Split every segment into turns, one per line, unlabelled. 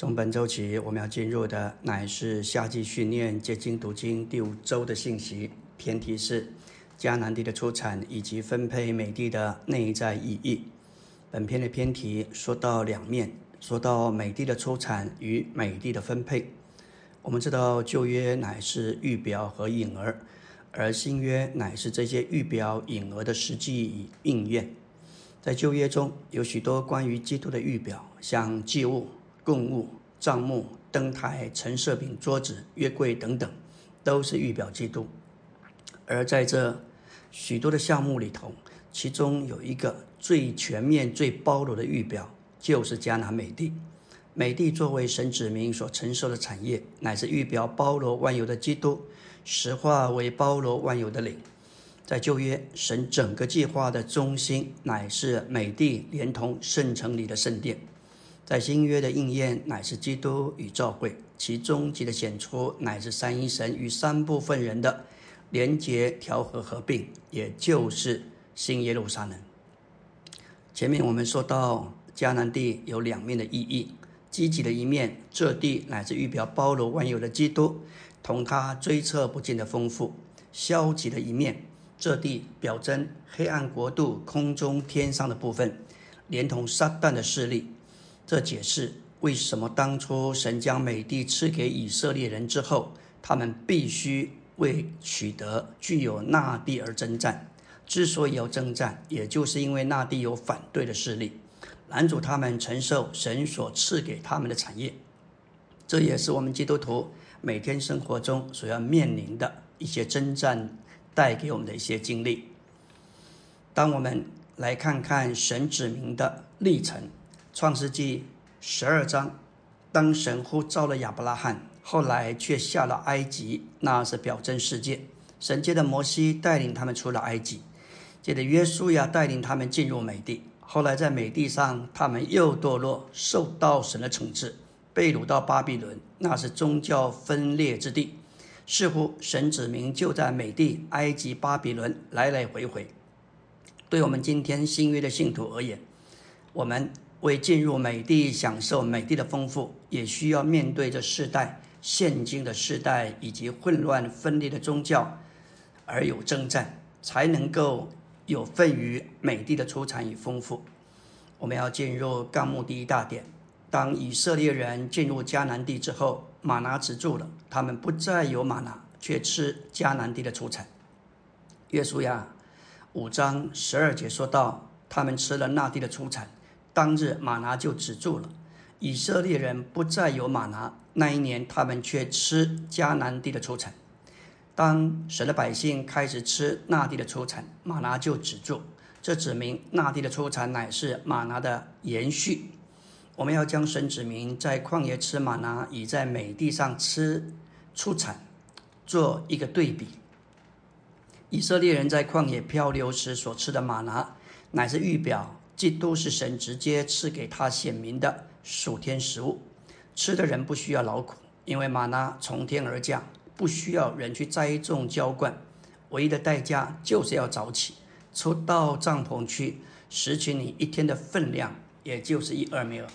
从本周起，我们要进入的乃是夏季训练结晶读经第五周的信息。偏题是迦南地的出产以及分配美地的内在意义。本篇的偏题说到两面，说到美地的出产与美地的分配。我们知道旧约乃是预表和影儿，而新约乃是这些预表影儿的实际应验。在旧约中有许多关于基督的预表，像祭物。供物、帐幕、灯台、陈设品、桌子、月柜等等，都是预表基督。而在这许多的项目里头，其中有一个最全面、最包罗的预表，就是迦南美地。美地作为神子民所承受的产业，乃是预表包罗万有的基督，实化为包罗万有的灵。在旧约，神整个计划的中心，乃是美地，连同圣城里的圣殿。在新约的应验，乃是基督与教会，其终极的显出，乃是三一神与三部分人的连结、调和、合并，也就是新耶路撒冷。前面我们说到迦南地有两面的意义，积极的一面，这地乃是预表包罗万有的基督，同他追测不尽的丰富；消极的一面，这地表征黑暗国度空中天上的部分，连同撒旦的势力。这解释为什么当初神将美地赐给以色列人之后，他们必须为取得具有那地而征战。之所以要征战，也就是因为那地有反对的势力，拦阻他们承受神所赐给他们的产业。这也是我们基督徒每天生活中所要面临的一些征战带给我们的一些经历。当我们来看看神指明的历程。创世纪十二章，当神呼召了亚伯拉罕，后来却下了埃及，那是表征世界。神借着摩西带领他们出了埃及，借着约书亚带领他们进入美地。后来在美地上，他们又堕落，受到神的惩治，被掳到巴比伦，那是宗教分裂之地。似乎神指明就在美地、埃及、巴比伦来来回回。对我们今天新约的信徒而言，我们。为进入美地享受美地的丰富，也需要面对着世代、现今的世代以及混乱分裂的宗教，而有征战，才能够有份于美地的出产与丰富。我们要进入纲目第一大点：当以色列人进入迦南地之后，马拿止住了，他们不再有马拿，却吃迦南地的出产。约书亚五章十二节说到，他们吃了那地的出产。当日马拿就止住了，以色列人不再有马拿。那一年，他们却吃迦南地的出产。当神的百姓开始吃那地的出产，马拿就止住。这指明那地的出产乃是马拿的延续。我们要将神指明在旷野吃马拿，与在美地上吃出产做一个对比。以色列人在旷野漂流时所吃的马拿，乃是预表。基督是神直接赐给他显明的属天食物，吃的人不需要劳苦，因为玛拿从天而降，不需要人去栽种浇灌，唯一的代价就是要早起，出到帐篷去拾取你一天的分量，也就是一二米尔。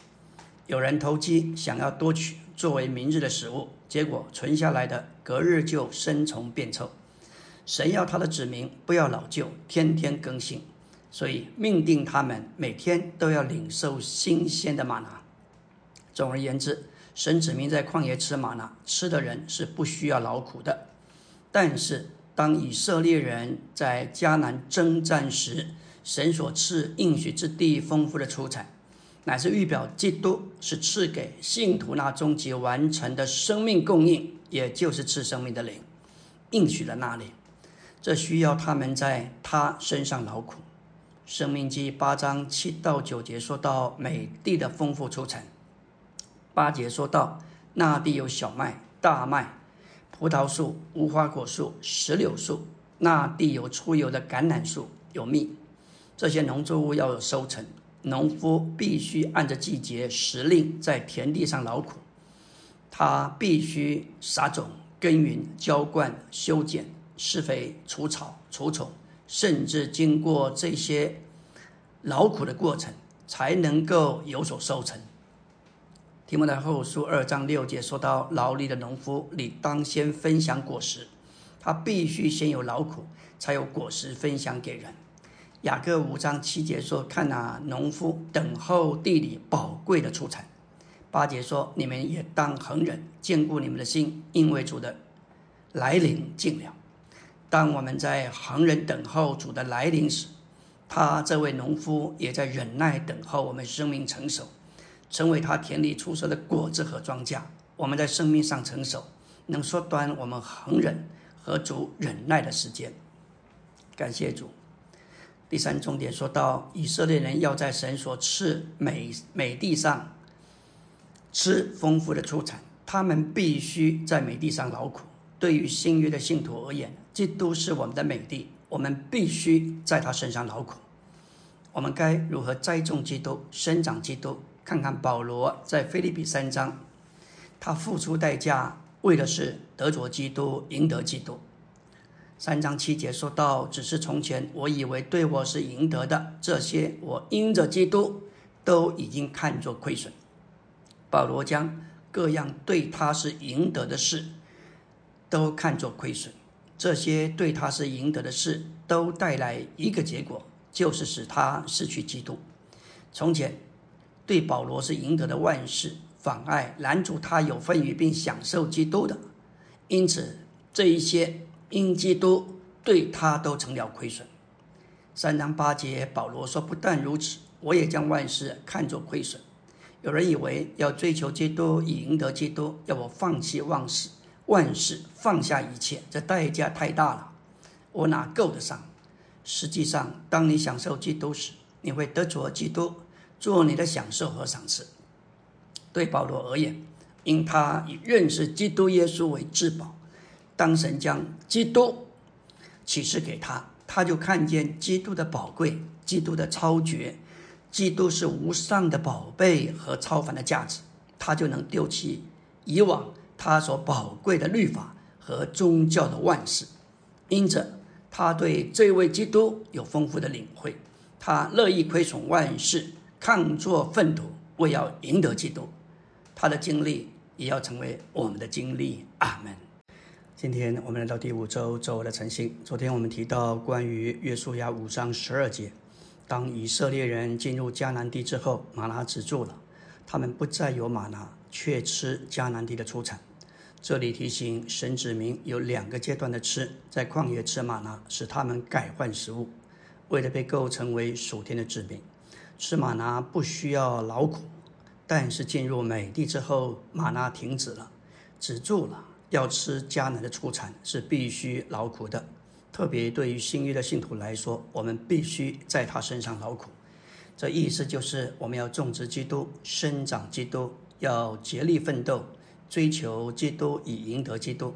有人投机想要多取作为明日的食物，结果存下来的隔日就生虫变臭。神要他的子民不要老旧，天天更新。所以命定他们每天都要领受新鲜的玛拿。总而言之，神指明在旷野吃玛拿，吃的人是不需要劳苦的。但是当以色列人在迦南征战时，神所赐应许之地丰富的出产，乃是预表基督是赐给信徒那终极完成的生命供应，也就是赐生命的灵，应许了那里。这需要他们在他身上劳苦。生命记八章七到九节说到美地的丰富出产，八节说到那地有小麦、大麦、葡萄树、无花果树、石榴树，那地有出油的橄榄树，有蜜。这些农作物要有收成，农夫必须按着季节时令在田地上劳苦，他必须撒种、耕耘、浇灌、修剪、施肥、除草、除虫。甚至经过这些劳苦的过程，才能够有所收成。提摩太后书二章六节说到，劳力的农夫，你当先分享果实，他必须先有劳苦，才有果实分享给人。雅各五章七节说，看啊，农夫等候地里宝贵的出产。八节说，你们也当恒忍，坚固你们的心，因为主的来临近了。当我们在恒忍等候主的来临时，他这位农夫也在忍耐等候我们生命成熟。成为他田里出售的果子和庄稼，我们在生命上成熟，能缩短我们恒忍和主忍耐的时间。感谢主。第三重点说到，以色列人要在神所赐美美地上吃丰富的出产，他们必须在美地上劳苦。对于新约的信徒而言，基督是我们的美地，我们必须在他身上劳苦。我们该如何栽种基督、生长基督？看看保罗在菲利比三章，他付出代价为的是得着基督，赢得基督。三章七节说到：“只是从前我以为对我是赢得的，这些我因着基督都已经看作亏损。”保罗将各样对他是赢得的事都看作亏损，这些对他是赢得的事都带来一个结果，就是使他失去基督。从前。对保罗是赢得的万事，妨碍拦阻他有份于并享受基督的，因此这一些因基督对他都成了亏损。三章八节，保罗说：“不但如此，我也将万事看作亏损。”有人以为要追求基督以赢得基督，要我放弃万事，万事放下一切，这代价太大了，我哪够得上？实际上，当你享受基督时，你会得着基督。做你的享受和赏赐。对保罗而言，因他以认识基督耶稣为至宝，当神将基督启示给他，他就看见基督的宝贵、基督的超绝、基督是无上的宝贝和超凡的价值，他就能丢弃以往他所宝贵的律法和宗教的万事。因着他对这位基督有丰富的领会，他乐意亏损万事。抗作粪土，为要赢得基督，他的经历也要成为我们的经历。阿门。今天我们来到第五周周的晨星。昨天我们提到关于约书亚五章十二节，当以色列人进入迦南地之后，玛拿止住了，他们不再有玛拿，却吃迦南地的出产。这里提醒神指明有两个阶段的吃，在旷野吃玛拿，使他们改换食物，为了被构成为属天的指明。吃玛拿不需要劳苦，但是进入美地之后，玛拿停止了，止住了。要吃迦南的出产是必须劳苦的，特别对于新约的信徒来说，我们必须在他身上劳苦。这意思就是我们要种植基督，生长基督，要竭力奋斗，追求基督以赢得基督。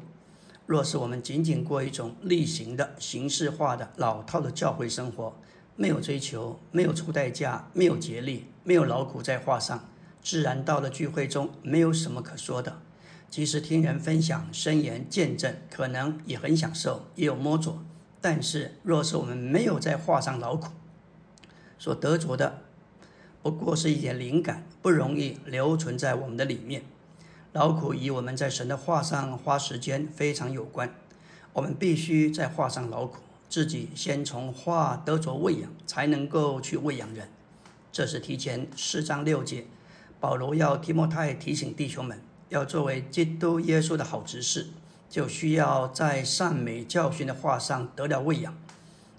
若是我们仅仅过一种例行的形式化的老套的教会生活，没有追求，没有出代价，没有竭力，没有劳苦在画上，自然到了聚会中没有什么可说的。即使听人分享、声言、见证，可能也很享受，也有摸着。但是，若是我们没有在画上劳苦，所得着的不过是一点灵感，不容易留存在我们的里面。劳苦与我们在神的画上花时间非常有关，我们必须在画上劳苦。自己先从画得着喂养，才能够去喂养人。这是提前四章六节，保罗要提摩太提醒弟兄们，要作为基督耶稣的好执事，就需要在善美教训的画上得了喂养。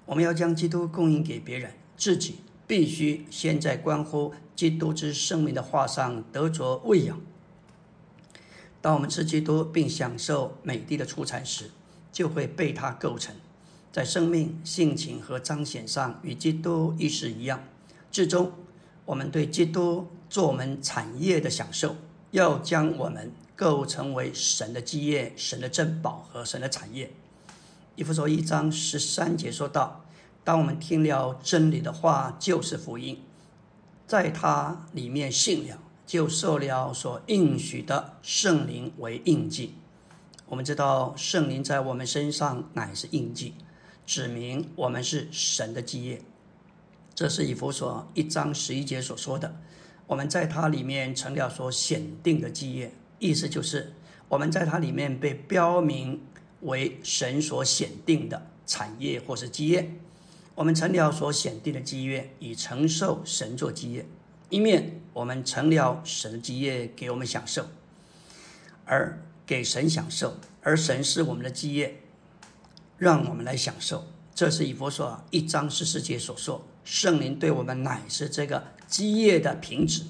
我们要将基督供应给别人，自己必须先在关乎基督之生命的话上得着喂养。当我们吃基督并享受美地的出产时，就会被他构成。在生命、性情和彰显上与基督意识一样，最终我们对基督做我们产业的享受，要将我们构成为神的基业、神的珍宝和神的产业。以弗所一章十三节说道：“当我们听了真理的话，就是福音，在它里面信了，就受了所应许的圣灵为印记。我们知道圣灵在我们身上乃是印记。”指明我们是神的基业，这是以弗所一章十一节所说的。我们在它里面成了所选定的基业，意思就是我们在它里面被标明为神所选定的产业或是基业。我们成了所选定的基业，以承受神作基业。一面我们成了神的基业给我们享受，而给神享受，而神是我们的基业，让我们来享受。这是以佛所一章十四节所说。圣灵对我们乃是这个基业的凭止。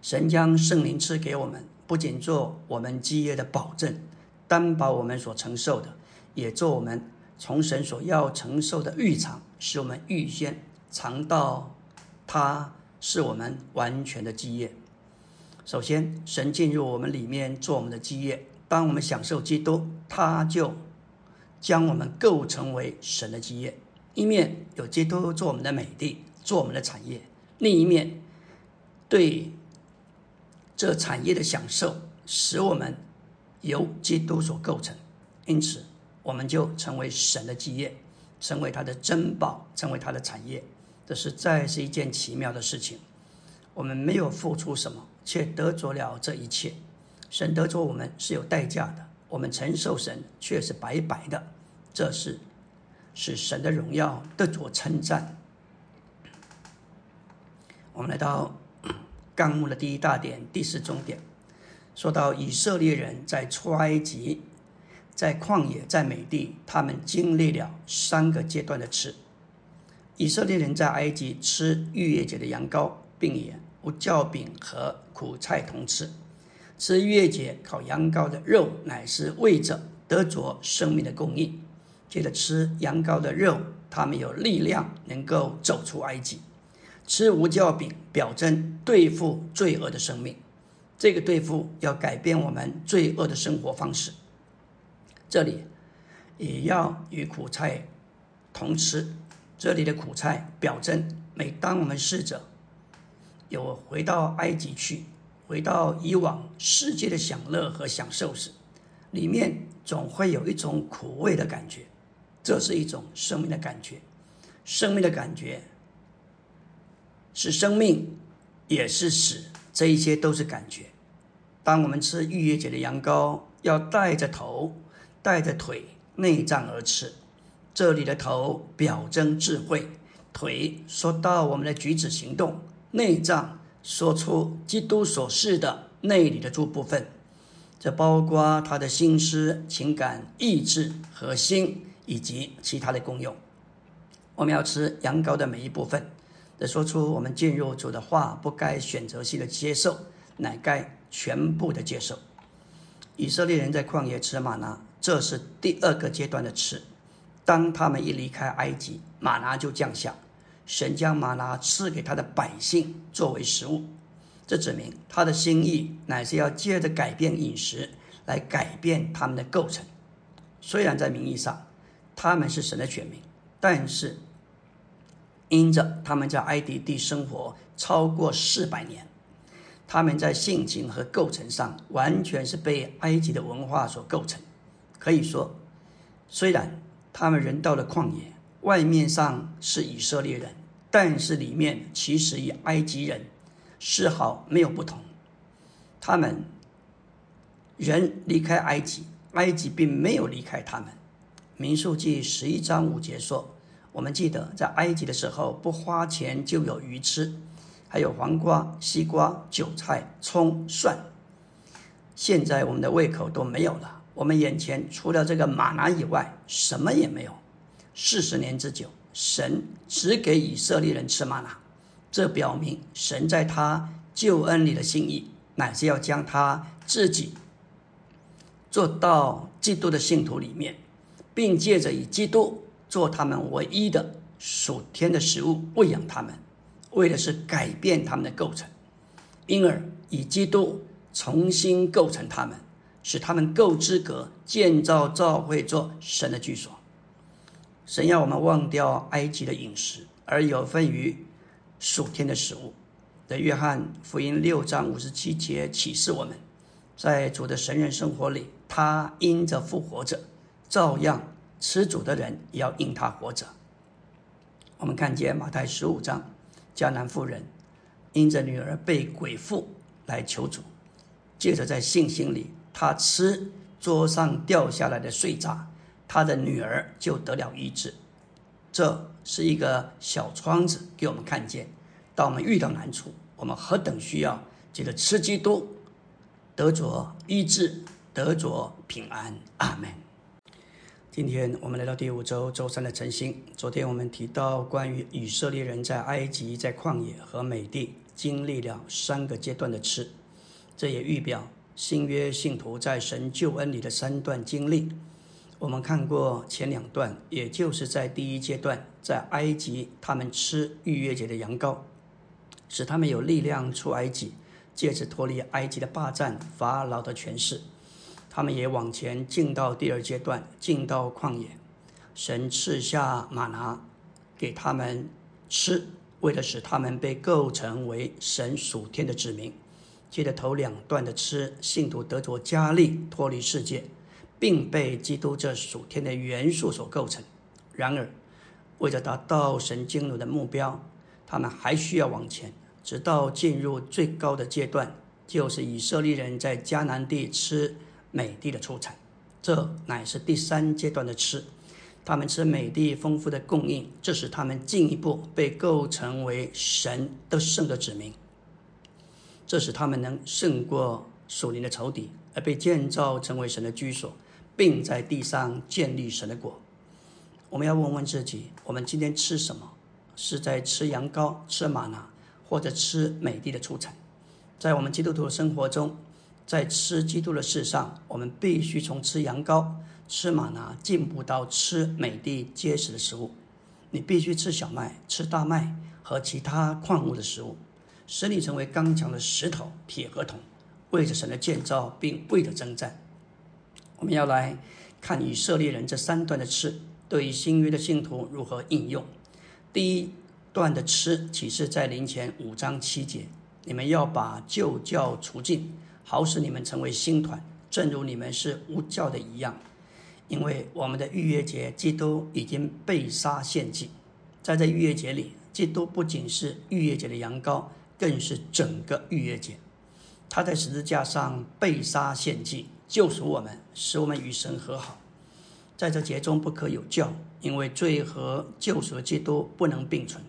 神将圣灵赐给我们，不仅做我们基业的保证，担保我们所承受的，也做我们从神所要承受的预尝，使我们预先尝到它是我们完全的基业。首先，神进入我们里面做我们的基业，当我们享受基督，他就将我们构成为神的基业。一面有基督做我们的美地，做我们的产业；另一面，对这产业的享受，使我们由基督所构成。因此，我们就成为神的基业，成为他的珍宝，成为他的产业。这实在是一件奇妙的事情。我们没有付出什么，却得着了这一切。神得着我们是有代价的，我们承受神却是白白的。这是。是神的荣耀得着称赞。我们来到纲目的第一大点、第四中点，说到以色列人在出埃及、在旷野、在美地，他们经历了三个阶段的吃。以色列人在埃及吃逾越节的羊羔，并也无酵饼和苦菜同吃。吃逾越节烤羊羔的肉，乃是为着得着生命的供应。接着吃羊羔的肉，他们有力量能够走出埃及；吃无酵饼，表征对付罪恶的生命。这个对付要改变我们罪恶的生活方式。这里也要与苦菜同吃。这里的苦菜表征，每当我们试着有回到埃及去，回到以往世界的享乐和享受时，里面总会有一种苦味的感觉。这是一种生命的感觉，生命的感觉是生命，也是死，这一些都是感觉。当我们吃逾越节的羊羔，要带着头、带着腿、内脏而吃。这里的头表征智慧，腿说到我们的举止行动，内脏说出基督所示的内里的诸部分，这包括他的心思、情感、意志和心。以及其他的功用，我们要吃羊羔的每一部分，得说出我们进入主的话，不该选择性的接受，乃该全部的接受。以色列人在旷野吃玛拿，这是第二个阶段的吃。当他们一离开埃及，玛拿就降下，神将玛拿赐给他的百姓作为食物，这指明他的心意乃是要借着改变饮食来改变他们的构成。虽然在名义上，他们是神的选民，但是因着他们在埃及地生活超过四百年，他们在性情和构成上完全是被埃及的文化所构成。可以说，虽然他们人到了旷野，外面上是以色列人，但是里面其实与埃及人丝毫没有不同。他们人离开埃及，埃及并没有离开他们。民数记十一章五节说：“我们记得在埃及的时候，不花钱就有鱼吃，还有黄瓜、西瓜、韭菜、葱、蒜。现在我们的胃口都没有了，我们眼前除了这个玛拿以外，什么也没有。四十年之久，神只给以色列人吃玛拿，这表明神在他救恩里的心意，乃是要将他自己做到基督的信徒里面。”并借着以基督做他们唯一的属天的食物喂养他们，为的是改变他们的构成，因而以基督重新构成他们，使他们够资格建造教会做神的居所。神要我们忘掉埃及的饮食，而有份于属天的食物。在约翰福音六章五十七节启示我们，在主的神人生活里，他因着复活着。照样吃主的人也要因他活着。我们看见马太十五章，迦南妇人因着女儿被鬼附来求主，接着在信心里，他吃桌上掉下来的碎渣，他的女儿就得了医治。这是一个小窗子，给我们看见，当我们遇到难处，我们何等需要记得吃基督，得着医治，得着平安。阿门。今天我们来到第五周周三的晨星。昨天我们提到关于以色列人在埃及、在旷野和美地经历了三个阶段的吃，这也预表新约信徒在神救恩里的三段经历。我们看过前两段，也就是在第一阶段，在埃及他们吃逾越节的羊羔，使他们有力量出埃及，借此脱离埃及的霸占、法老的权势。他们也往前进到第二阶段，进到旷野，神赐下玛拿给他们吃，为了使他们被构成为神属天的子民。接着头两段的吃，信徒得着加力，脱离世界，并被基督这属天的元素所构成。然而，为了达到神经纶的目标，他们还需要往前，直到进入最高的阶段，就是以色列人在迦南地吃。美地的出产，这乃是第三阶段的吃。他们吃美地丰富的供应，这使他们进一步被构成为神的圣的子民。这使他们能胜过属灵的仇敌，而被建造成为神的居所，并在地上建立神的国。我们要问问自己：我们今天吃什么？是在吃羊羔、吃玛拿，或者吃美地的出产？在我们基督徒的生活中。在吃基督的事上，我们必须从吃羊羔、吃玛拿进步到吃美地结实的食物。你必须吃小麦、吃大麦和其他矿物的食物，使你成为刚强的石头、铁和铜，为着神的建造，并为着征战。我们要来看以色列人这三段的吃对于新约的信徒如何应用。第一段的吃启示在灵前五章七节：你们要把旧教除尽。好使你们成为新团，正如你们是无教的一样。因为我们的逾越节，基督已经被杀献祭。在这逾越节里，基督不仅是逾越节的羊羔，更是整个逾越节。他在十字架上被杀献祭，救赎我们，使我们与神和好。在这节中不可有教，因为罪和救赎的基督不能并存。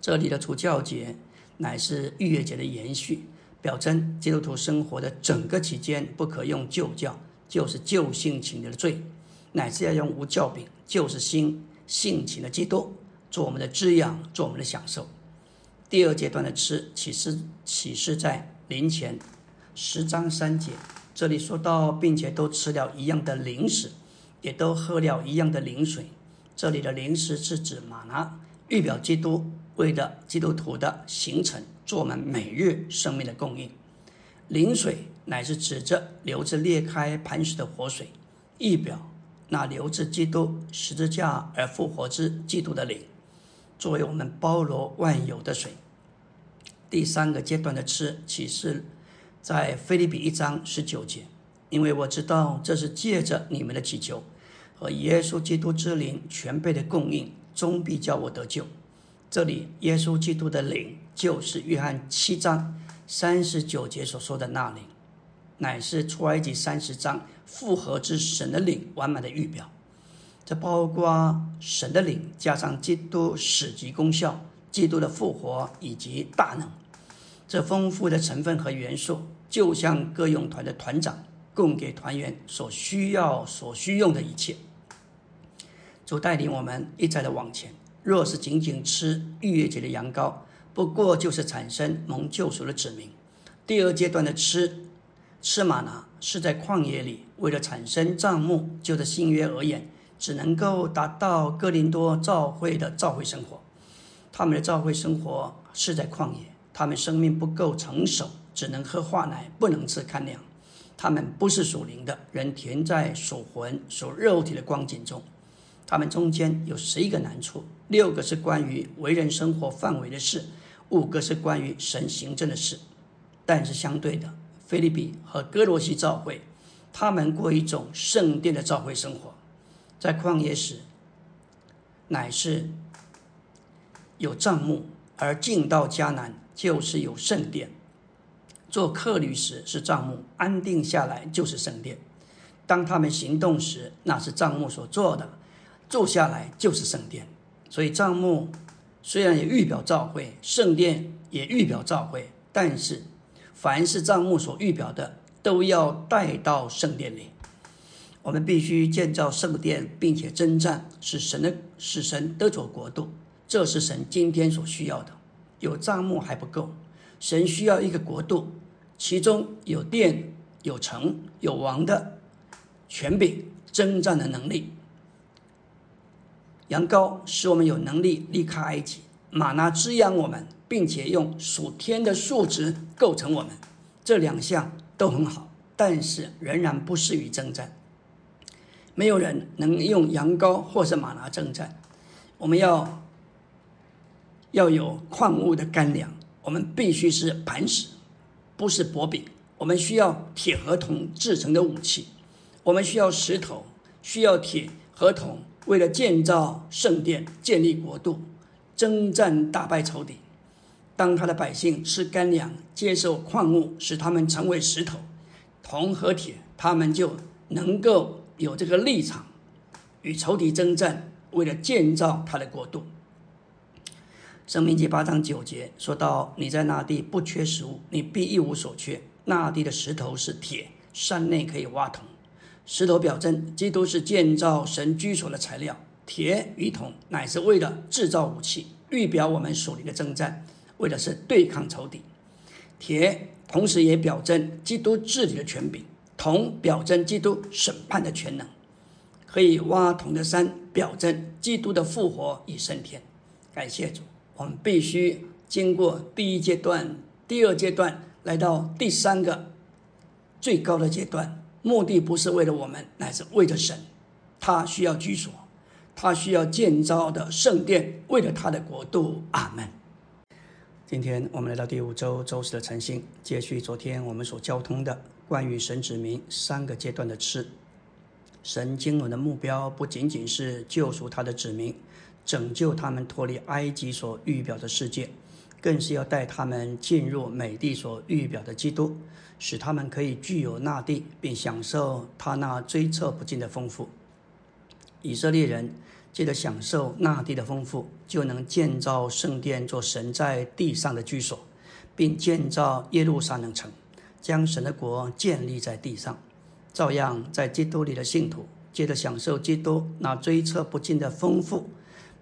这里的除教节乃是逾越节的延续。表征基督徒生活的整个期间不可用旧教，就是旧性情的罪，乃是要用无教饼，就是新性情的基督，做我们的滋养，做我们的享受。第二阶段的吃启示启示在临前十章三节，这里说到，并且都吃了一样的零食，也都喝了一样的灵水。这里的零食是指玛拿，预表基督为了基督徒的形成。做我们每日生命的供应，灵水乃是指着流着裂开磐石的活水，意表那流自基督十字架而复活之基督的灵，作为我们包罗万有的水。第三个阶段的吃启示在菲利比一章十九节，因为我知道这是借着你们的祈求和耶稣基督之灵全备的供应，终必叫我得救。这里耶稣基督的灵，就是约翰七章三十九节所说的那灵，乃是出埃及三十章复合之神的灵完满的预表。这包括神的灵加上基督死及功效、基督的复活以及大能。这丰富的成分和元素，就像歌咏团的团长供给团员所需要、所需用的一切。主带领我们一再的往前。若是仅仅吃逾越节的羊羔，不过就是产生蒙救赎的子民。第二阶段的吃吃玛拿，是在旷野里，为了产生帐幕。就着新约而言，只能够达到哥林多教会的教会生活。他们的教会生活是在旷野，他们生命不够成熟，只能喝化奶，不能吃干粮。他们不是属灵的人，填在属魂、属肉体的光景中。他们中间有十一个难处，六个是关于为人生活范围的事，五个是关于神行政的事。但是相对的，菲利比和哥罗西教会，他们过一种圣殿的教会生活，在旷野时，乃是有帐幕，而进到迦南就是有圣殿。做客旅时是帐幕，安定下来就是圣殿。当他们行动时，那是帐幕所做的；住下来就是圣殿。所以帐幕虽然也预表召会，圣殿也预表召会，但是凡是帐幕所预表的，都要带到圣殿里。我们必须建造圣殿，并且征战，使神的使神得着国度。这是神今天所需要的。有帐幕还不够，神需要一个国度，其中有殿、有城、有王的权柄、征战的能力。羊羔使我们有能力离开埃及，玛拿滋养我们，并且用属天的数值构成我们。这两项都很好，但是仍然不适于征战。没有人能用羊羔或是马拿征战。我们要要有矿物的干粮，我们必须是磐石，不是薄饼。我们需要铁和铜制成的武器，我们需要石头，需要铁和铜，为了建造圣殿、建立国度、征战打败仇敌。当他的百姓吃干粮、接受矿物，使他们成为石头、铜和铁，他们就能够。有这个立场，与仇敌征战，为了建造他的国度。生命记八章九节说到：“你在那地不缺食物，你必一无所缺。那地的石头是铁，山内可以挖铜。石头表征基督是建造神居所的材料，铁与铜乃是为了制造武器，预表我们属灵的征战，为的是对抗仇敌。铁同时也表征基督治理的权柄。”铜表征基督审判的全能，可以挖铜的山表征基督的复活与升天。感谢主，我们必须经过第一阶段、第二阶段，来到第三个最高的阶段。目的不是为了我们，乃是为了神。他需要居所，他需要建造的圣殿，为了他的国度。阿门。今天我们来到第五周周四的晨星，接续昨天我们所交通的。关于神指明三个阶段的吃，神经纶的目标不仅仅是救赎他的子民，拯救他们脱离埃及所预表的世界，更是要带他们进入美地所预表的基督，使他们可以具有那地，并享受他那追测不尽的丰富。以色列人借着享受那地的丰富，就能建造圣殿，做神在地上的居所，并建造耶路撒冷城。将神的国建立在地上，照样在基督里的信徒，接着享受基督那追测不尽的丰富，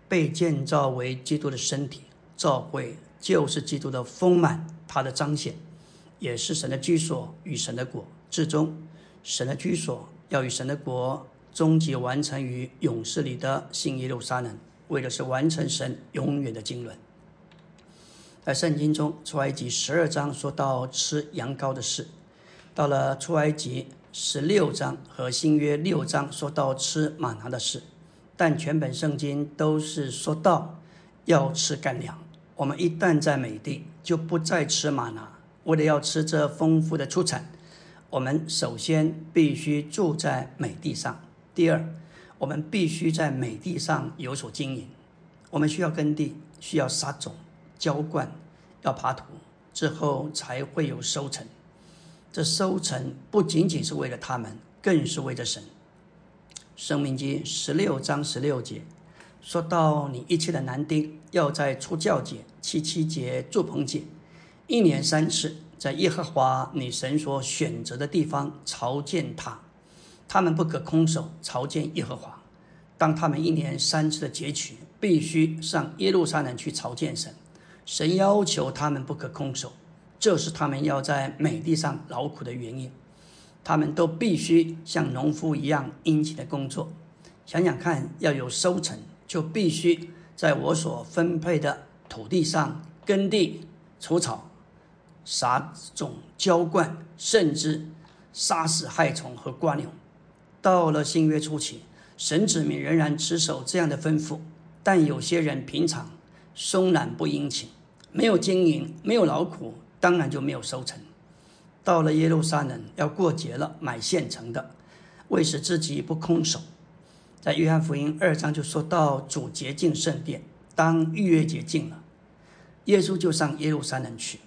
被建造为基督的身体。教会就是基督的丰满，他的彰显，也是神的居所与神的国至终。神的居所要与神的国终极完成于勇士里的新耶路撒冷，为的是完成神永远的经纶。在圣经中，出埃及十二章说到吃羊羔的事；到了出埃及十六章和新约六章说到吃玛拿的事。但全本圣经都是说到要吃干粮。我们一旦在美地，就不再吃玛拿。为了要吃这丰富的出产，我们首先必须住在美地上。第二，我们必须在美地上有所经营。我们需要耕地，需要撒种。浇灌，要爬土，之后才会有收成。这收成不仅仅是为了他们，更是为了神。生命记十六章十六节说到：“你一切的男丁要在出教节、七七节、祝棚节，一年三次，在耶和华你神所选择的地方朝见他。他们不可空手朝见耶和华。当他们一年三次的节取，必须上耶路撒冷去朝见神。”神要求他们不可空手，这是他们要在美地上劳苦的原因。他们都必须像农夫一样殷勤的工作。想想看，要有收成，就必须在我所分配的土地上耕地、除草、撒种、浇灌，甚至杀死害虫和瓜牛。到了新约初期，神子民仍然持守这样的吩咐，但有些人平常松懒不殷勤。没有经营，没有劳苦，当然就没有收成。到了耶路撒冷要过节了，买现成的，为使自己不空手。在约翰福音二章就说到主洁净圣殿，当逾越节净了，耶稣就上耶路撒冷去。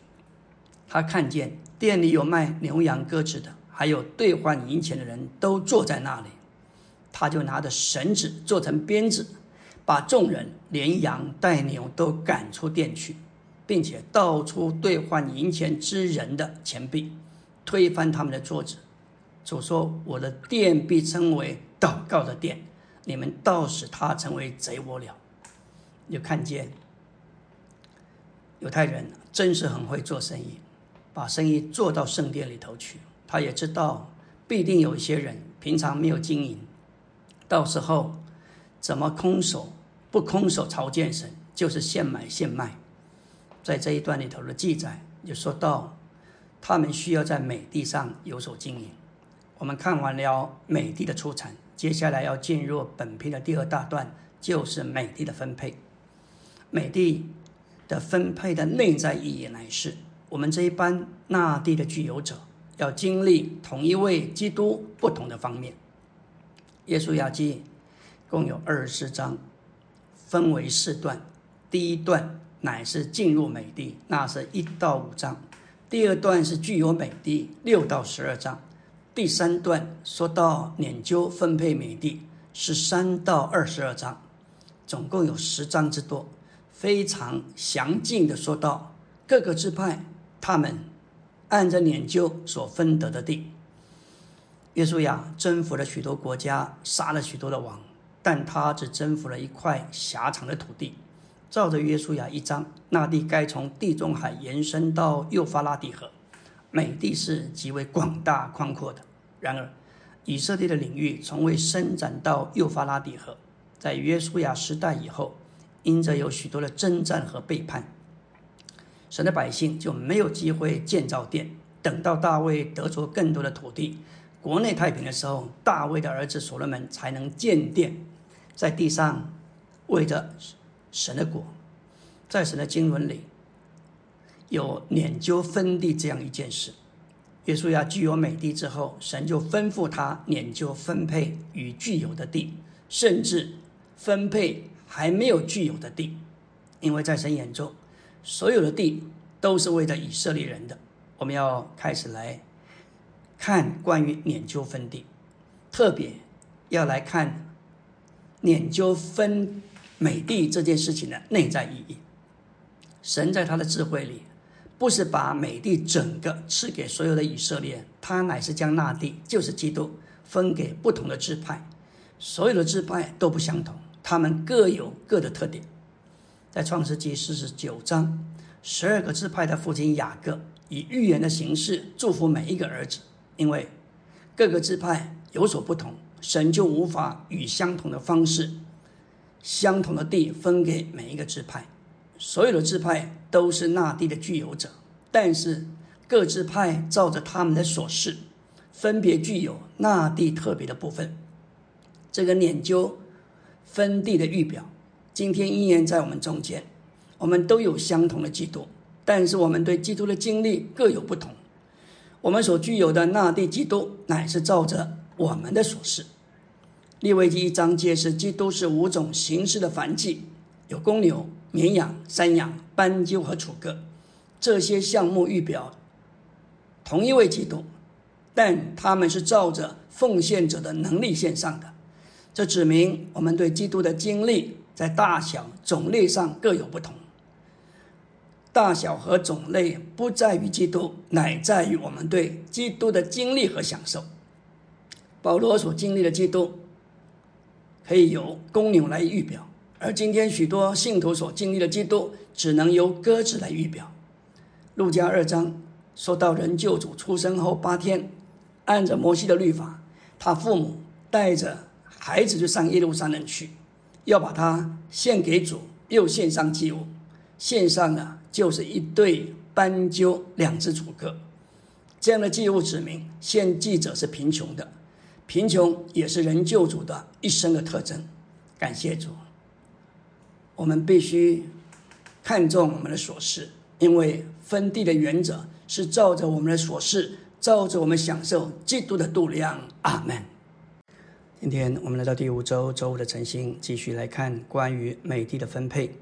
他看见店里有卖牛羊鸽子的，还有兑换银钱的人都坐在那里。他就拿着绳子做成鞭子，把众人连羊带牛都赶出店去，并且倒出兑换银钱之人的钱币，推翻他们的桌子。主说：“我的殿必称为祷告的殿，你们倒使他成为贼窝了。”就看见犹太人真是很会做生意，把生意做到圣殿里头去。他也知道必定有一些人平常没有经营，到时候怎么空手不空手朝见神，就是现买现卖。在这一段里头的记载就说到，他们需要在美地上有所经营。我们看完了美地的出产，接下来要进入本篇的第二大段，就是美地的分配。美地的分配的内在意义乃是，我们这一班纳地的具有者要经历同一位基督不同的方面。耶稣雅记共有二十四章，分为四段。第一段乃是进入美地，那是一到五章；第二段是具有美地，六到十二章。第三段说到研究分配美地，十三到二十二章，总共有十章之多，非常详尽的说到各个支派他们按着研究所分得的地。约书亚征服了许多国家，杀了许多的王，但他只征服了一块狭长的土地。照着约书亚一章，那地该从地中海延伸到幼发拉底河。美地是极为广大宽阔的，然而以色列的领域从未伸展到幼发拉底河。在约书亚时代以后，因着有许多的征战和背叛，神的百姓就没有机会建造殿。等到大卫得着更多的土地，国内太平的时候，大卫的儿子所罗门才能建殿，在地上为着神的国，在神的经文里。有研究分地这样一件事，约书亚具有美地之后，神就吩咐他研究分配与具有的地，甚至分配还没有具有的地，因为在神眼中，所有的地都是为了以色列人的。我们要开始来看关于研究分地，特别要来看研究分美地这件事情的内在意义。神在他的智慧里。不是把美地整个赐给所有的以色列，他乃是将那地，就是基督，分给不同的支派。所有的支派都不相同，他们各有各的特点。在创世纪四十九章，十二个支派的父亲雅各以预言的形式祝福每一个儿子，因为各个支派有所不同，神就无法以相同的方式、相同的地分给每一个支派。所有的支派都是那地的具有者，但是各支派照着他们的所示，分别具有那地特别的部分。这个研究分地的预表，今天依然在我们中间。我们都有相同的基督，但是我们对基督的经历各有不同。我们所具有的那地基督，乃是照着我们的所示。利未记一章揭示，基督是五种形式的凡祭，有公牛。绵羊、山羊、斑鸠和楚歌，这些项目预表同一位基督，但他们是照着奉献者的能力献上的。这指明我们对基督的经历在大小、种类上各有不同。大小和种类不在于基督，乃在于我们对基督的经历和享受。保罗所经历的基督，可以由公牛来预表。而今天许多信徒所经历的基督，只能由鸽子来预表。路加二章说到，人救主出生后八天，按着摩西的律法，他父母带着孩子就上耶路撒冷去，要把他献给主，又献上祭物。献上的就是一对斑鸠，两只楚歌。这样的祭物指明，献祭者是贫穷的，贫穷也是人救主的一生的特征。感谢主。我们必须看重我们的琐事，因为分地的原则是照着我们的琐事，照着我们享受基督的度量。阿门。今天我们来到第五周周五的晨星，继续来看关于美地的分配。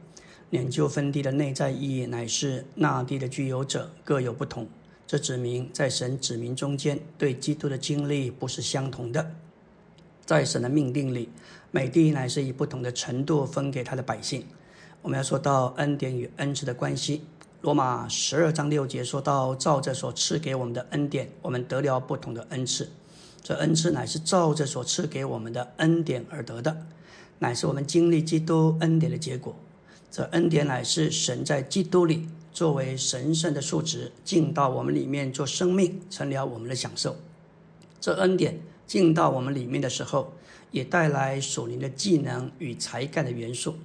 研究分地的内在意义，乃是那地的具有者各有不同。这指明在神指明中间，对基督的经历不是相同的。在神的命定里，美地乃是以不同的程度分给他的百姓。我们要说到恩典与恩赐的关系。罗马十二章六节说到：“照着所赐给我们的恩典，我们得了不同的恩赐。这恩赐乃是照着所赐给我们的恩典而得的，乃是我们经历基督恩典的结果。这恩典乃是神在基督里。”作为神圣的数值进到我们里面做生命，成了我们的享受。这恩典进到我们里面的时候，也带来属灵的技能与才干的元素。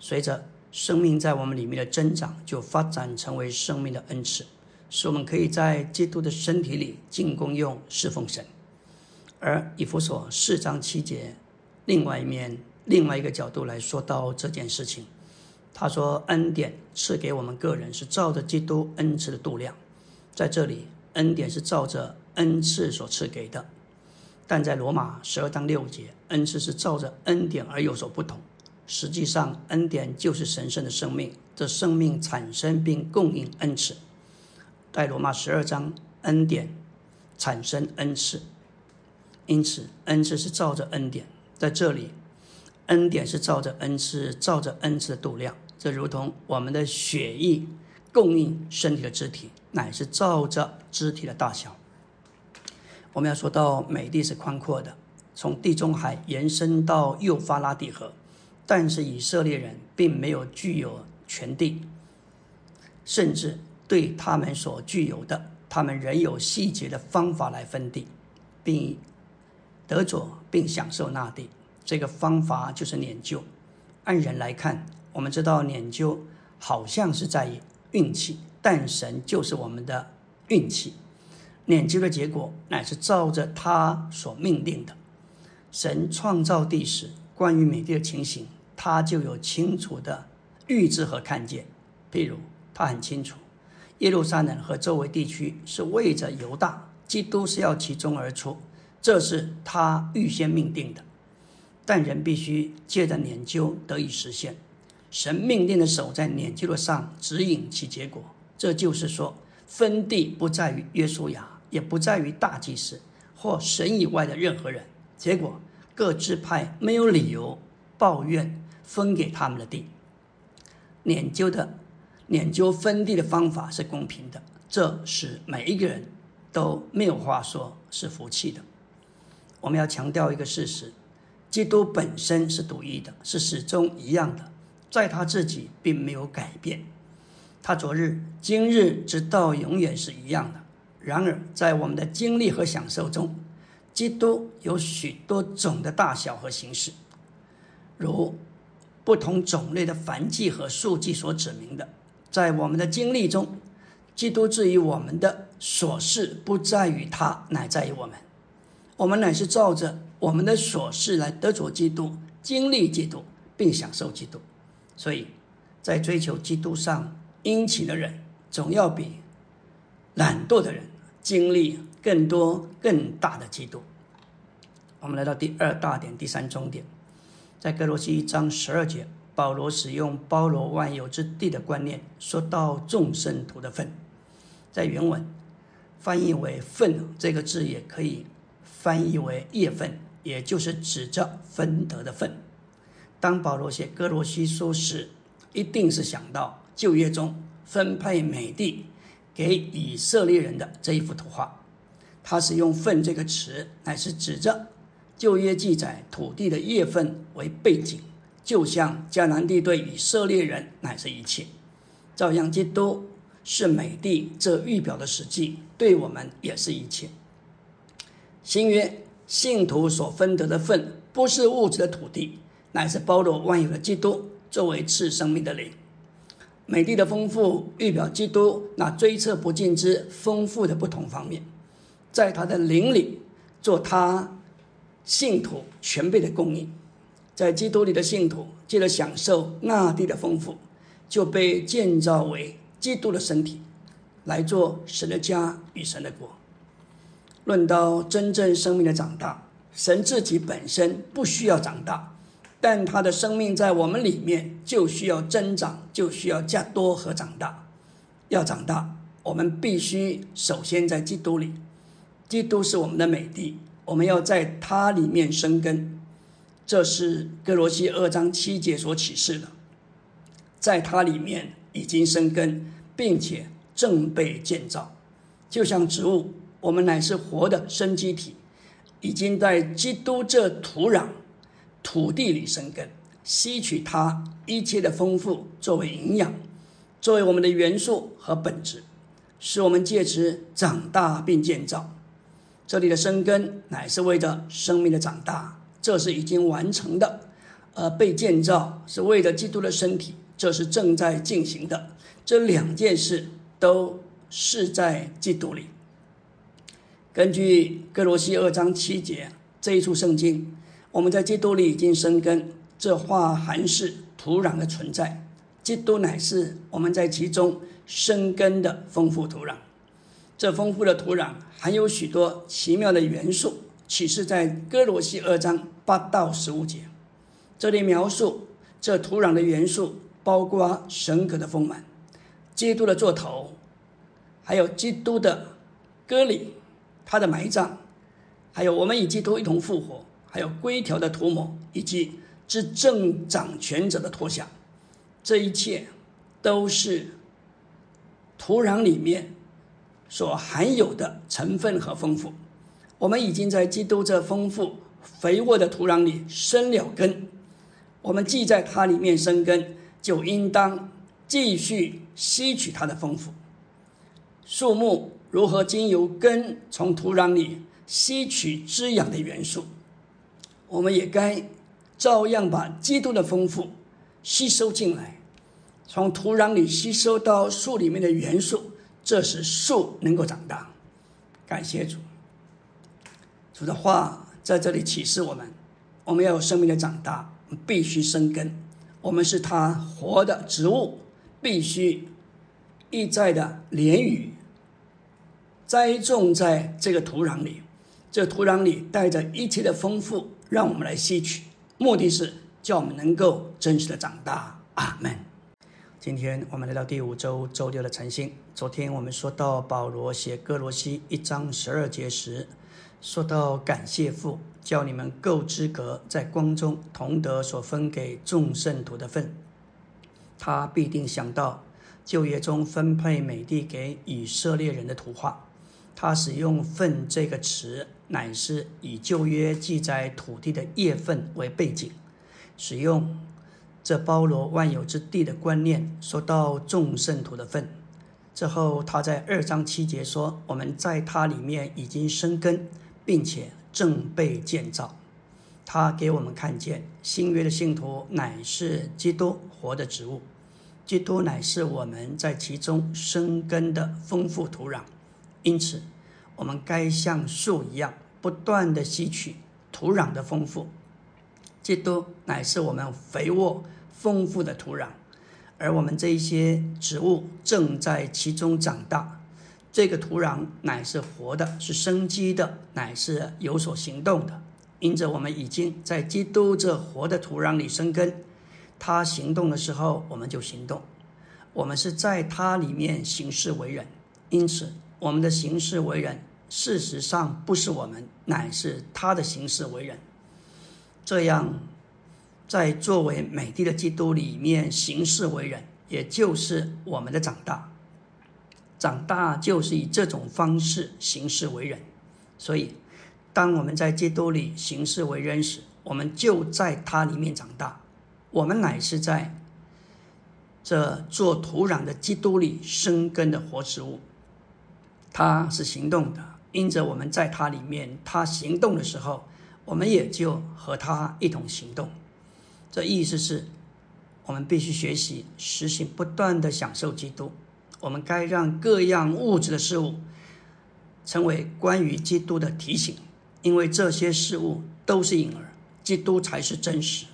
随着生命在我们里面的增长，就发展成为生命的恩赐，使我们可以在基督的身体里进功用侍奉神。而以弗所四章七节，另外一面另外一个角度来说到这件事情。他说：“恩典赐给我们个人是照着基督恩赐的度量，在这里，恩典是照着恩赐所赐给的；但在罗马十二章六节，恩赐是照着恩典而有所不同。实际上，恩典就是神圣的生命，这生命产生并供应恩赐。在罗马十二章，恩典产生恩赐，因此恩赐是照着恩典。在这里，恩典是照着恩赐，照着恩赐的度量。”这如同我们的血液供应身体的肢体，乃是照着肢体的大小。我们要说到美地是宽阔的，从地中海延伸到幼发拉底河，但是以色列人并没有具有全地，甚至对他们所具有的，他们仍有细节的方法来分地，并得着并享受那地。这个方法就是研究。按人来看。我们知道研究好像是在运气，但神就是我们的运气。研究的结果乃是照着他所命定的。神创造地时，关于美地的情形，他就有清楚的预知和看见。譬如，他很清楚耶路撒冷和周围地区是为着犹大，基督是要其中而出，这是他预先命定的。但人必须借着研究得以实现。神命令的手在年纪路上指引其结果，这就是说，分地不在于约书亚，也不在于大祭司或神以外的任何人。结果各支派没有理由抱怨分给他们的地。研究的研究分地的方法是公平的，这使每一个人都没有话说，是福气的。我们要强调一个事实：基督本身是独一的，是始终一样的。在他自己并没有改变，他昨日、今日直到永远是一样的。然而，在我们的经历和享受中，基督有许多种的大小和形式，如不同种类的凡迹和数据所指明的。在我们的经历中，基督至于我们的琐事不在于他，乃在于我们。我们乃是照着我们的琐事来得着基督、经历基督，并享受基督。所以，在追求基督上殷勤的人，总要比懒惰的人经历更多、更大的基督。我们来到第二大点、第三重点，在哥罗西一章十二节，保罗使用包罗万有之地的观念，说到众生徒的份。在原文翻译为“份”这个字，也可以翻译为业份，也就是指着分得的份。当保罗写哥罗西书时，一定是想到旧约中分配美地给以色列人的这一幅图画。他是用“份”这个词，乃是指着旧约记载土地的业份为背景，就像迦南地对以色列人乃是一切，照样基督是美地这预表的实际，对我们也是一切。新约信徒所分得的份，不是物质的土地。乃是包罗万有的基督作为赐生命的灵，美地的丰富预表基督那追测不尽之丰富的不同方面，在他的灵里做他信徒全备的供应，在基督里的信徒借着享受那地的丰富，就被建造为基督的身体，来做神的家与神的国。论到真正生命的长大，神自己本身不需要长大。但他的生命在我们里面就需要增长，就需要加多和长大。要长大，我们必须首先在基督里。基督是我们的美地，我们要在它里面生根。这是哥罗西二章七节所启示的，在它里面已经生根，并且正被建造，就像植物，我们乃是活的生机体，已经在基督这土壤。土地里生根，吸取它一切的丰富作为营养，作为我们的元素和本质，使我们借此长大并建造。这里的生根乃是为着生命的长大，这是已经完成的；而被建造是为了基督的身体，这是正在进行的。这两件事都是在基督里。根据哥罗西二章七节这一处圣经。我们在基督里已经生根，这话还是土壤的存在。基督乃是我们在其中生根的丰富土壤。这丰富的土壤含有许多奇妙的元素，启示在哥罗西二章八到十五节。这里描述这土壤的元素，包括神格的丰满、基督的座头，还有基督的割礼、他的埋葬，还有我们与基督一同复活。还有规条的涂抹，以及执政掌权者的脱下，这一切都是土壤里面所含有的成分和丰富。我们已经在基督这丰富肥沃的土壤里生了根，我们既在它里面生根，就应当继续吸取它的丰富。树木如何经由根从土壤里吸取滋养的元素？我们也该照样把基督的丰富吸收进来，从土壤里吸收到树里面的元素，这使树能够长大。感谢主，主的话在这里启示我们：我们要有生命的长大，必须生根。我们是他活的植物，必须一再的连雨栽种在这个土壤里。这土壤里带着一切的丰富。让我们来吸取，目的是叫我们能够真实的长大。阿门。今天我们来到第五周周六的晨星。昨天我们说到保罗写哥罗西一章十二节时，说到感谢父，叫你们够资格在光中同得所分给众圣徒的份。他必定想到旧约中分配美地给以色列人的图画。他使用“份”这个词，乃是以旧约记载土地的业份为背景，使用这包罗万有之地的观念，说到众圣徒的份。之后，他在二章七节说：“我们在他里面已经生根，并且正被建造。”他给我们看见新约的信徒乃是基督活的植物，基督乃是我们在其中生根的丰富土壤。因此，我们该像树一样，不断的吸取土壤的丰富。基督乃是我们肥沃丰富的土壤，而我们这一些植物正在其中长大。这个土壤乃是活的，是生机的，乃是有所行动的。因着我们已经在基督这活的土壤里生根，他行动的时候，我们就行动。我们是在他里面行事为人，因此。我们的行事为人，事实上不是我们，乃是他的行事为人。这样，在作为美帝的基督里面行事为人，也就是我们的长大。长大就是以这种方式行事为人。所以，当我们在基督里行事为人时，我们就在他里面长大。我们乃是在这做土壤的基督里生根的活植物。他是行动的，因着我们在他里面，他行动的时候，我们也就和他一同行动。这意思是，我们必须学习实行不断的享受基督。我们该让各样物质的事物成为关于基督的提醒，因为这些事物都是影儿，基督才是真实。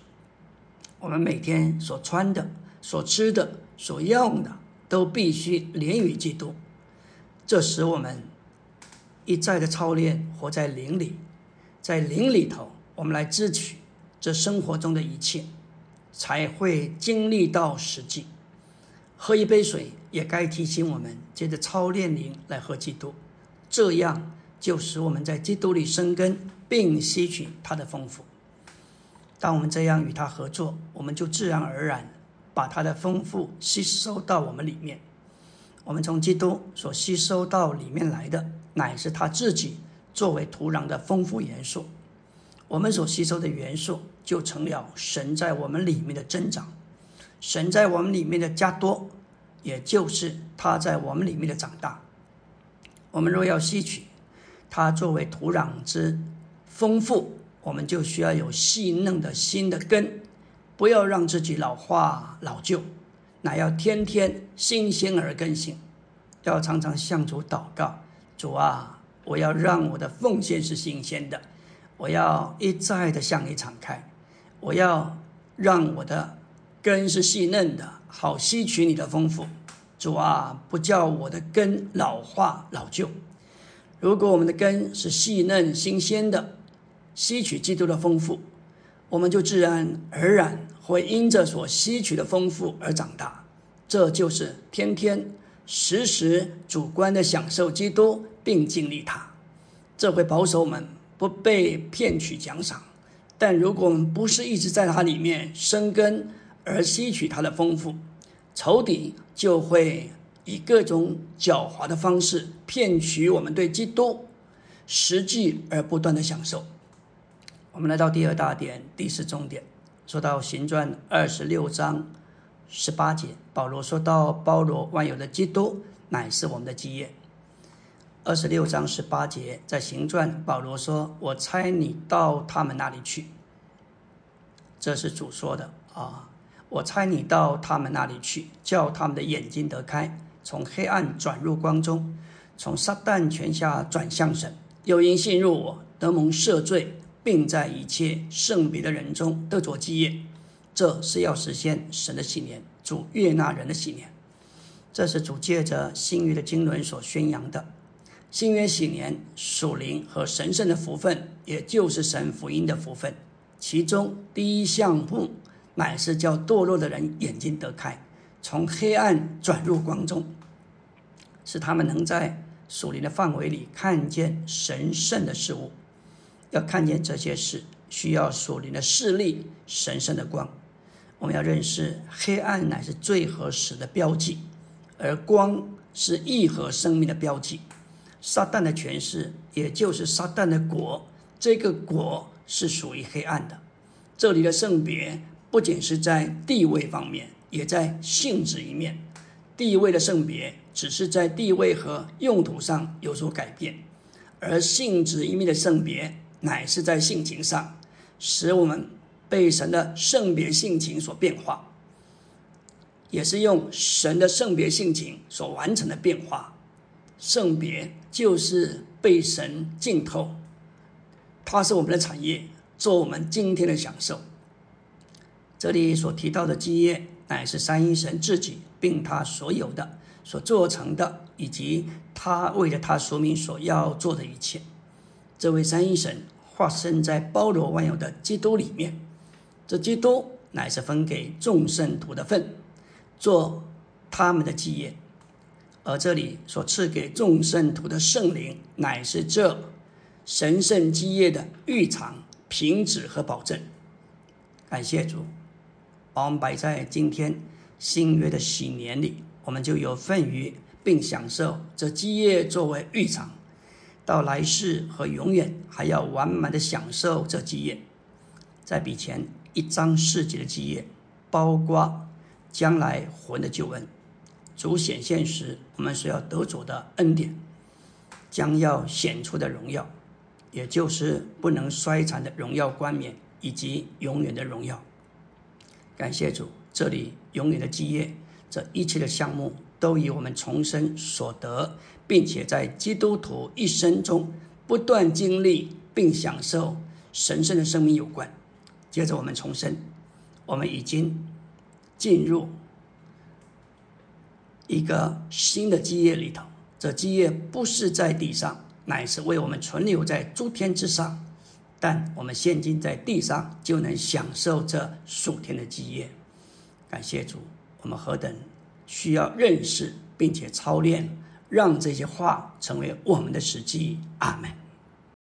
我们每天所穿的、所吃的、所用的，都必须连于基督。这使我们一再的操练，活在灵里，在灵里头，我们来支取这生活中的一切，才会经历到实际。喝一杯水，也该提醒我们，接着操练灵来喝基督，这样就使我们在基督里生根，并吸取他的丰富。当我们这样与他合作，我们就自然而然把他的丰富吸收到我们里面。我们从基督所吸收到里面来的，乃是他自己作为土壤的丰富元素。我们所吸收的元素，就成了神在我们里面的增长。神在我们里面的加多，也就是他在我们里面的长大。我们若要吸取它作为土壤之丰富，我们就需要有细嫩的新的根，不要让自己老化老旧，乃要天天新鲜而更新。要常常向主祷告：主啊，我要让我的奉献是新鲜的，我要一再的向你敞开，我要让我的。根是细嫩的，好吸取你的丰富。主啊，不叫我的根老化老旧。如果我们的根是细嫩新鲜的，吸取基督的丰富，我们就自然而然会因着所吸取的丰富而长大。这就是天天时时主观的享受基督，并经历它。这会保守我们不被骗取奖赏。但如果我们不是一直在它里面生根，而吸取它的丰富，仇敌就会以各种狡猾的方式骗取我们对基督实际而不断的享受。我们来到第二大点，第四重点，说到行传二十六章十八节，保罗说到包罗万有的基督乃是我们的基业。二十六章十八节在行传，保罗说：“我猜你到他们那里去。”这是主说的啊。我猜你到他们那里去，叫他们的眼睛得开，从黑暗转入光中，从撒旦权下转向神。又因信入我，得蒙赦罪，并在一切圣别的人中得着基业。这是要实现神的信念，主悦纳人的信念。这是主借着新约的经纶所宣扬的。新约喜年属灵和神圣的福分，也就是神福音的福分。其中第一项目。乃是叫堕落的人眼睛得开，从黑暗转入光中，使他们能在属灵的范围里看见神圣的事物。要看见这些事，需要属灵的视力、神圣的光。我们要认识，黑暗乃是罪和死的标记，而光是义和生命的标记。撒旦的权势，也就是撒旦的国，这个国是属于黑暗的。这里的圣别。不仅是在地位方面，也在性质一面。地位的圣别只是在地位和用途上有所改变，而性质一面的圣别乃是在性情上，使我们被神的圣别性情所变化，也是用神的圣别性情所完成的变化。圣别就是被神浸透，它是我们的产业，做我们今天的享受。这里所提到的基业，乃是三一神自己，并他所有的、所做成的，以及他为了他说明所要做的一切。这位三一神化身在包罗万有的基督里面，这基督乃是分给众圣徒的份，做他们的基业。而这里所赐给众圣徒的圣灵，乃是这神圣基业的预藏、凭止和保证。感谢主。把我们摆在今天新约的喜年里，我们就有份于并享受这基业作为预场，到来世和永远还要完满的享受这基业。在比前一章四节的基业，包括将来魂的救恩，主显现时我们所要得主的恩典，将要显出的荣耀，也就是不能衰残的荣耀冠冕，以及永远的荣耀。感谢主，这里永远的基业，这一切的项目都与我们重生所得，并且在基督徒一生中不断经历并享受神圣的生命有关。接着我们重生，我们已经进入一个新的基业里头。这基业不是在地上，乃是为我们存留在诸天之上。但我们现今在地上就能享受这数天的基业。感谢主，我们何等需要认识并且操练，让这些话成为我们的实际。阿门。